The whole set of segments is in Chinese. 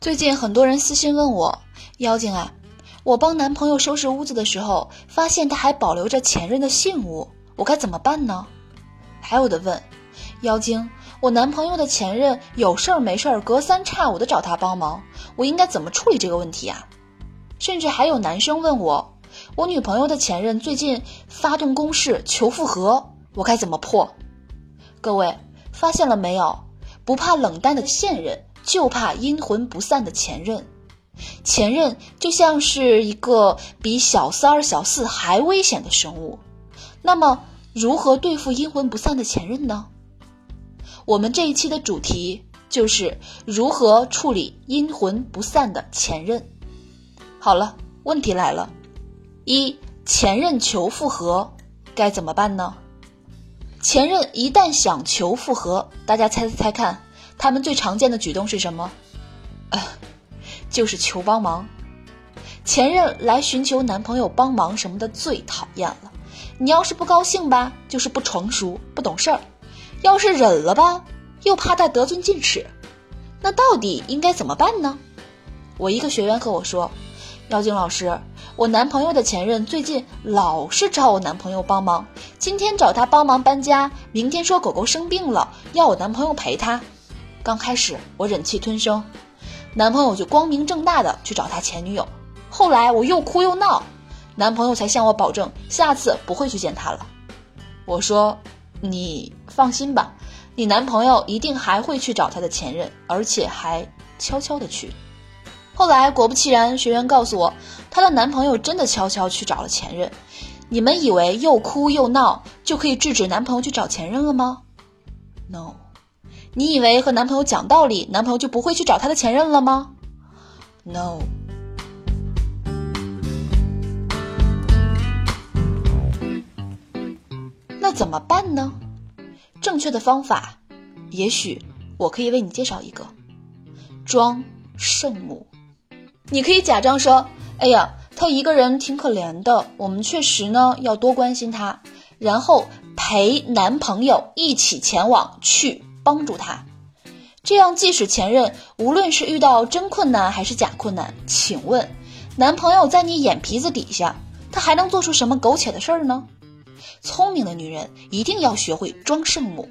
最近很多人私信问我，妖精啊，我帮男朋友收拾屋子的时候，发现他还保留着前任的信物，我该怎么办呢？还有的问，妖精，我男朋友的前任有事儿没事儿隔三差五的找他帮忙，我应该怎么处理这个问题啊？甚至还有男生问我，我女朋友的前任最近发动攻势求复合，我该怎么破？各位发现了没有？不怕冷淡的现任，就怕阴魂不散的前任。前任就像是一个比小三儿、小四还危险的生物。那么，如何对付阴魂不散的前任呢？我们这一期的主题就是如何处理阴魂不散的前任。好了，问题来了：一、前任求复合，该怎么办呢？前任一旦想求复合，大家猜猜看，他们最常见的举动是什么？呃，就是求帮忙。前任来寻求男朋友帮忙什么的最讨厌了。你要是不高兴吧，就是不成熟、不懂事儿；要是忍了吧，又怕他得寸进尺。那到底应该怎么办呢？我一个学员和我说：“妖精老师，我男朋友的前任最近老是找我男朋友帮忙，今天找他帮忙搬家，明天说狗狗生病了，要我男朋友陪他。刚开始我忍气吞声，男朋友就光明正大的去找他前女友，后来我又哭又闹，男朋友才向我保证下次不会去见他了。我说你放心吧，你男朋友一定还会去找他的前任，而且还悄悄的去。后来果不其然，学员告诉我，她的男朋友真的悄悄去找了前任。你们以为又哭又闹就可以制止男朋友去找前任了吗？No，你以为和男朋友讲道理，男朋友就不会去找他的前任了吗？No。那怎么办呢？正确的方法，也许我可以为你介绍一个：装圣母。你可以假装说：“哎呀，他一个人挺可怜的，我们确实呢要多关心他。”然后陪男朋友一起前往去帮助他。这样，即使前任无论是遇到真困难还是假困难，请问男朋友在你眼皮子底下，他还能做出什么苟且的事儿呢？聪明的女人一定要学会装圣母。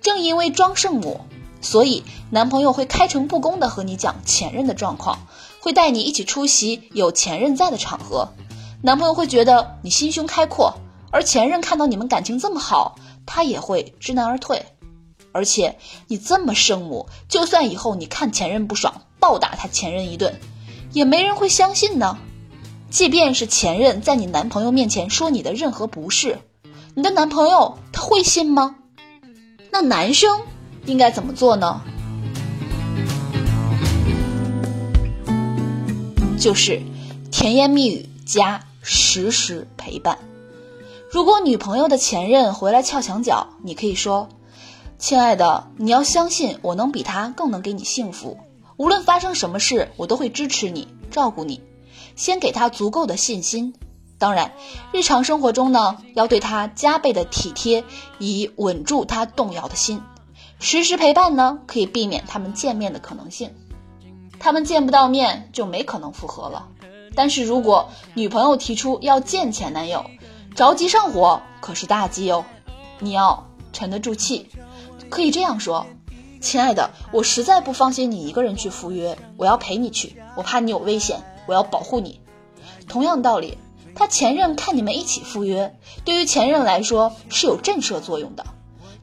正因为装圣母，所以男朋友会开诚布公的和你讲前任的状况，会带你一起出席有前任在的场合。男朋友会觉得你心胸开阔，而前任看到你们感情这么好，他也会知难而退。而且你这么圣母，就算以后你看前任不爽，暴打他前任一顿，也没人会相信呢。即便是前任在你男朋友面前说你的任何不是，你的男朋友他会信吗？那男生应该怎么做呢？就是甜言蜜语加时时陪伴。如果女朋友的前任回来撬墙角，你可以说：“亲爱的，你要相信我能比他更能给你幸福。无论发生什么事，我都会支持你、照顾你。”先给他足够的信心。当然，日常生活中呢，要对他加倍的体贴，以稳住他动摇的心。时时陪伴呢，可以避免他们见面的可能性。他们见不到面，就没可能复合了。但是如果女朋友提出要见前男友，着急上火可是大忌哦。你要沉得住气，可以这样说：“亲爱的，我实在不放心你一个人去赴约，我要陪你去，我怕你有危险，我要保护你。”同样道理，他前任看你们一起赴约，对于前任来说是有震慑作用的。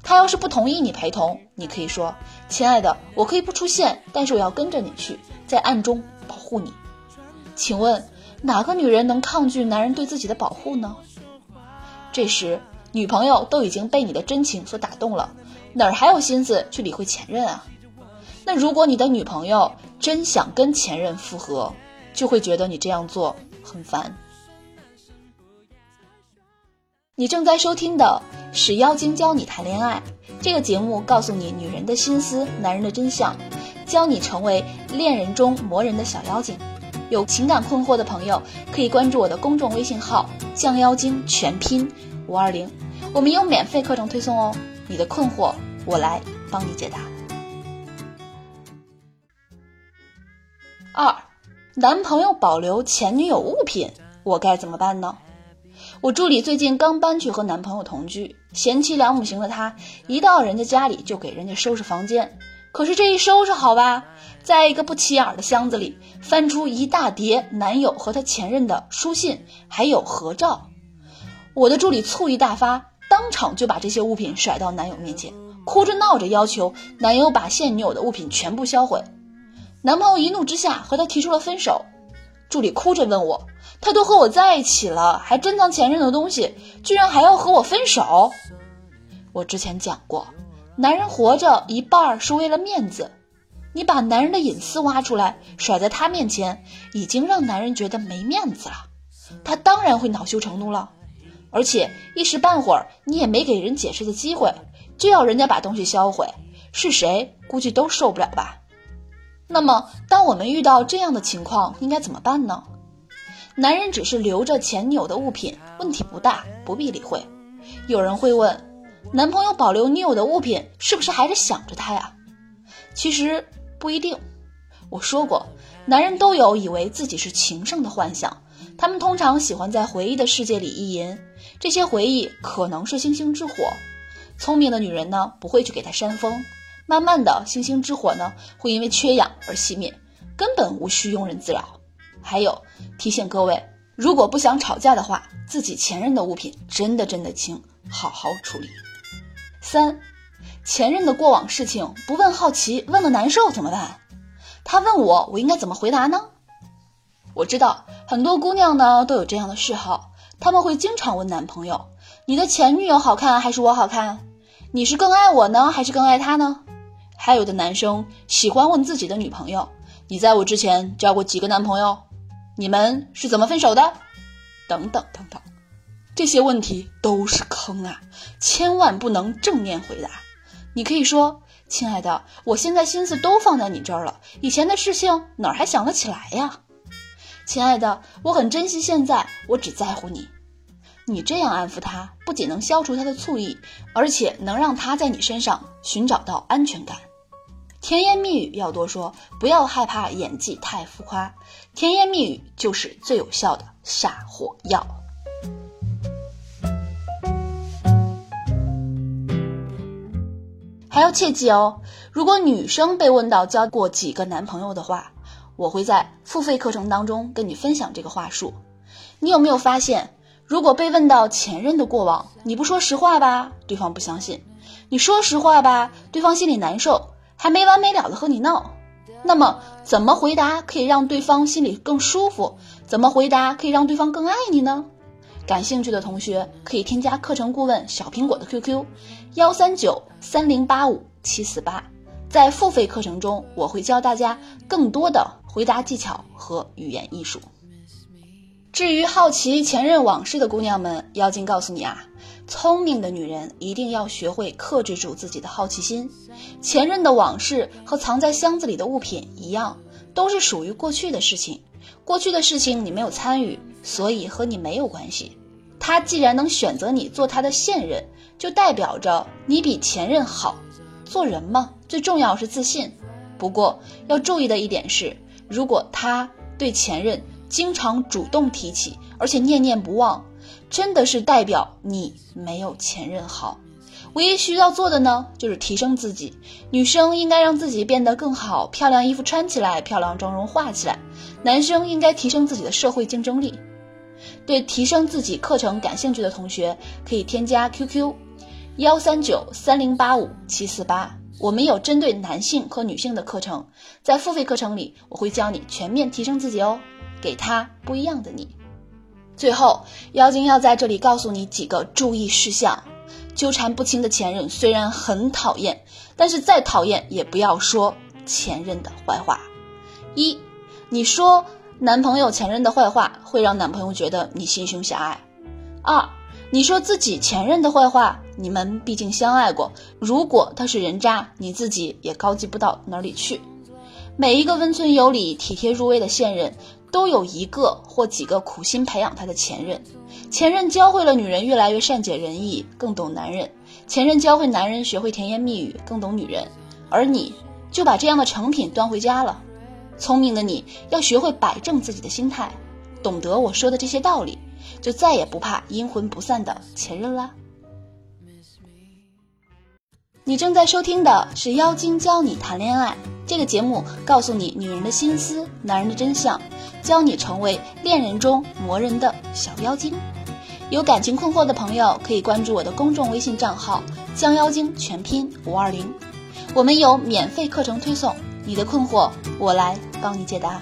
他要是不同意你陪同，你可以说：“亲爱的，我可以不出现，但是我要跟着你去，在暗中保护你。”请问哪个女人能抗拒男人对自己的保护呢？这时，女朋友都已经被你的真情所打动了，哪儿还有心思去理会前任啊？那如果你的女朋友真想跟前任复合，就会觉得你这样做很烦。你正在收听的是《妖精教你谈恋爱》这个节目，告诉你女人的心思、男人的真相，教你成为恋人中磨人的小妖精。有情感困惑的朋友，可以关注我的公众微信号“降妖精”全拼五二零，我们有免费课程推送哦。你的困惑，我来帮你解答。二，男朋友保留前女友物品，我该怎么办呢？我助理最近刚搬去和男朋友同居，贤妻良母型的她，一到人家家里就给人家收拾房间。可是这一收拾好吧，在一个不起眼的箱子里翻出一大叠男友和他前任的书信，还有合照。我的助理醋意大发，当场就把这些物品甩到男友面前，哭着闹着要求男友把现女友的物品全部销毁。男朋友一怒之下和她提出了分手。助理哭着问我：“他都和我在一起了，还珍藏前任的东西，居然还要和我分手？”我之前讲过。男人活着一半是为了面子，你把男人的隐私挖出来甩在他面前，已经让男人觉得没面子了，他当然会恼羞成怒了。而且一时半会儿你也没给人解释的机会，就要人家把东西销毁，是谁估计都受不了吧？那么当我们遇到这样的情况，应该怎么办呢？男人只是留着前女友的物品，问题不大，不必理会。有人会问。男朋友保留女友的物品，是不是还是想着她呀？其实不一定。我说过，男人都有以为自己是情圣的幻想，他们通常喜欢在回忆的世界里意淫，这些回忆可能是星星之火。聪明的女人呢，不会去给他扇风，慢慢的，星星之火呢，会因为缺氧而熄灭，根本无需庸人自扰。还有，提醒各位，如果不想吵架的话，自己前任的物品真的真的轻，好好处理。三，前任的过往事情不问好奇，问了难受怎么办？他问我，我应该怎么回答呢？我知道很多姑娘呢都有这样的嗜好，他们会经常问男朋友：“你的前女友好看还是我好看？你是更爱我呢，还是更爱他呢？”还有的男生喜欢问自己的女朋友：“你在我之前交过几个男朋友？你们是怎么分手的？”等等等等。这些问题都是坑啊，千万不能正面回答。你可以说：“亲爱的，我现在心思都放在你这儿了，以前的事情哪儿还想得起来呀？”亲爱的，我很珍惜现在，我只在乎你。你这样安抚他，不仅能消除他的醋意，而且能让他在你身上寻找到安全感。甜言蜜语要多说，不要害怕演技太浮夸。甜言蜜语就是最有效的下火药。还要切记哦，如果女生被问到交过几个男朋友的话，我会在付费课程当中跟你分享这个话术。你有没有发现，如果被问到前任的过往，你不说实话吧，对方不相信；你说实话吧，对方心里难受，还没完没了的和你闹。那么，怎么回答可以让对方心里更舒服？怎么回答可以让对方更爱你呢？感兴趣的同学可以添加课程顾问小苹果的 QQ，幺三九三零八五七四八，在付费课程中，我会教大家更多的回答技巧和语言艺术。至于好奇前任往事的姑娘们，妖精告诉你啊，聪明的女人一定要学会克制住自己的好奇心。前任的往事和藏在箱子里的物品一样，都是属于过去的事情。过去的事情你没有参与，所以和你没有关系。他既然能选择你做他的现任，就代表着你比前任好。做人嘛，最重要是自信。不过要注意的一点是，如果他对前任经常主动提起，而且念念不忘，真的是代表你没有前任好。唯一需要做的呢，就是提升自己。女生应该让自己变得更好，漂亮衣服穿起来，漂亮妆容化起来。男生应该提升自己的社会竞争力。对提升自己课程感兴趣的同学，可以添加 QQ：幺三九三零八五七四八。我们有针对男性和女性的课程，在付费课程里，我会教你全面提升自己哦，给他不一样的你。最后，妖精要在这里告诉你几个注意事项：纠缠不清的前任虽然很讨厌，但是再讨厌也不要说前任的坏话。一，你说男朋友前任的坏话，会让男朋友觉得你心胸狭隘。二，你说自己前任的坏话，你们毕竟相爱过，如果他是人渣，你自己也高级不到哪里去。每一个温存有礼、体贴入微的现任，都有一个或几个苦心培养他的前任。前任教会了女人越来越善解人意，更懂男人；前任教会男人学会甜言蜜语，更懂女人。而你就把这样的成品端回家了。聪明的你要学会摆正自己的心态，懂得我说的这些道理，就再也不怕阴魂不散的前任啦。你正在收听的是《妖精教你谈恋爱》这个节目，告诉你女人的心思、男人的真相，教你成为恋人中磨人的小妖精。有感情困惑的朋友可以关注我的公众微信账号“将妖精”全拼五二零，我们有免费课程推送，你的困惑我来帮你解答。